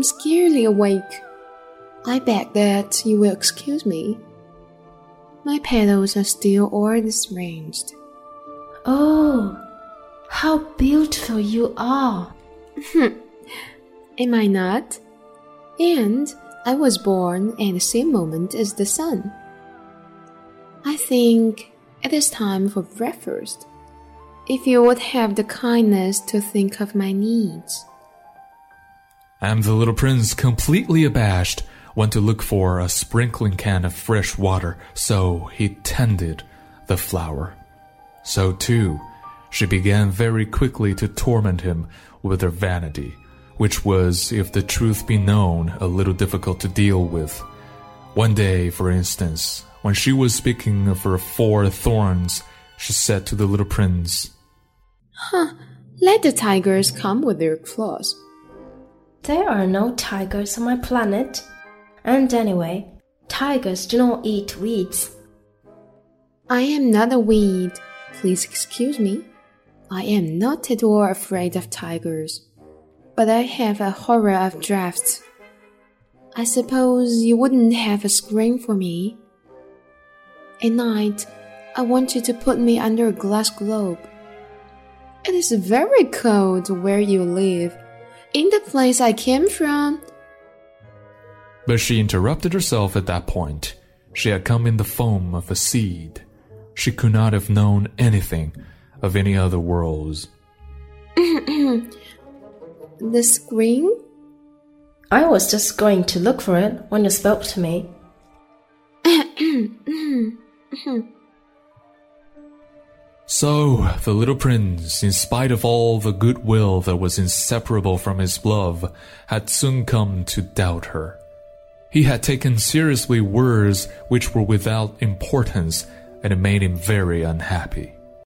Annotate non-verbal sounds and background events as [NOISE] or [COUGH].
fully awake. I beg that you will excuse me. My petals are still all disarranged. Oh, how beautiful you are! Hmm. Am I not? And I was born at the same moment as the sun. I think it is time for breakfast. If you would have the kindness to think of my needs. And the little prince, completely abashed, went to look for a sprinkling can of fresh water, so he tended the flower. So too, she began very quickly to torment him with her vanity, which was, if the truth be known, a little difficult to deal with. One day, for instance, when she was speaking of her four thorns, she said to the little prince, Huh, let the tigers come with their claws. There are no tigers on my planet. And anyway, tigers do not eat weeds. I am not a weed. Please excuse me. I am not at all afraid of tigers, but I have a horror of drafts. I suppose you wouldn't have a screen for me. At night, I want you to put me under a glass globe. It is very cold where you live. In the place I came from, but she interrupted herself at that point. She had come in the form of a seed. She could not have known anything of any other worlds. [CLEARS THROAT] the screen? I was just going to look for it when you spoke to me. [CLEARS THROAT] so, the little prince, in spite of all the goodwill that was inseparable from his love, had soon come to doubt her. He had taken seriously words which were without importance, and it made him very unhappy.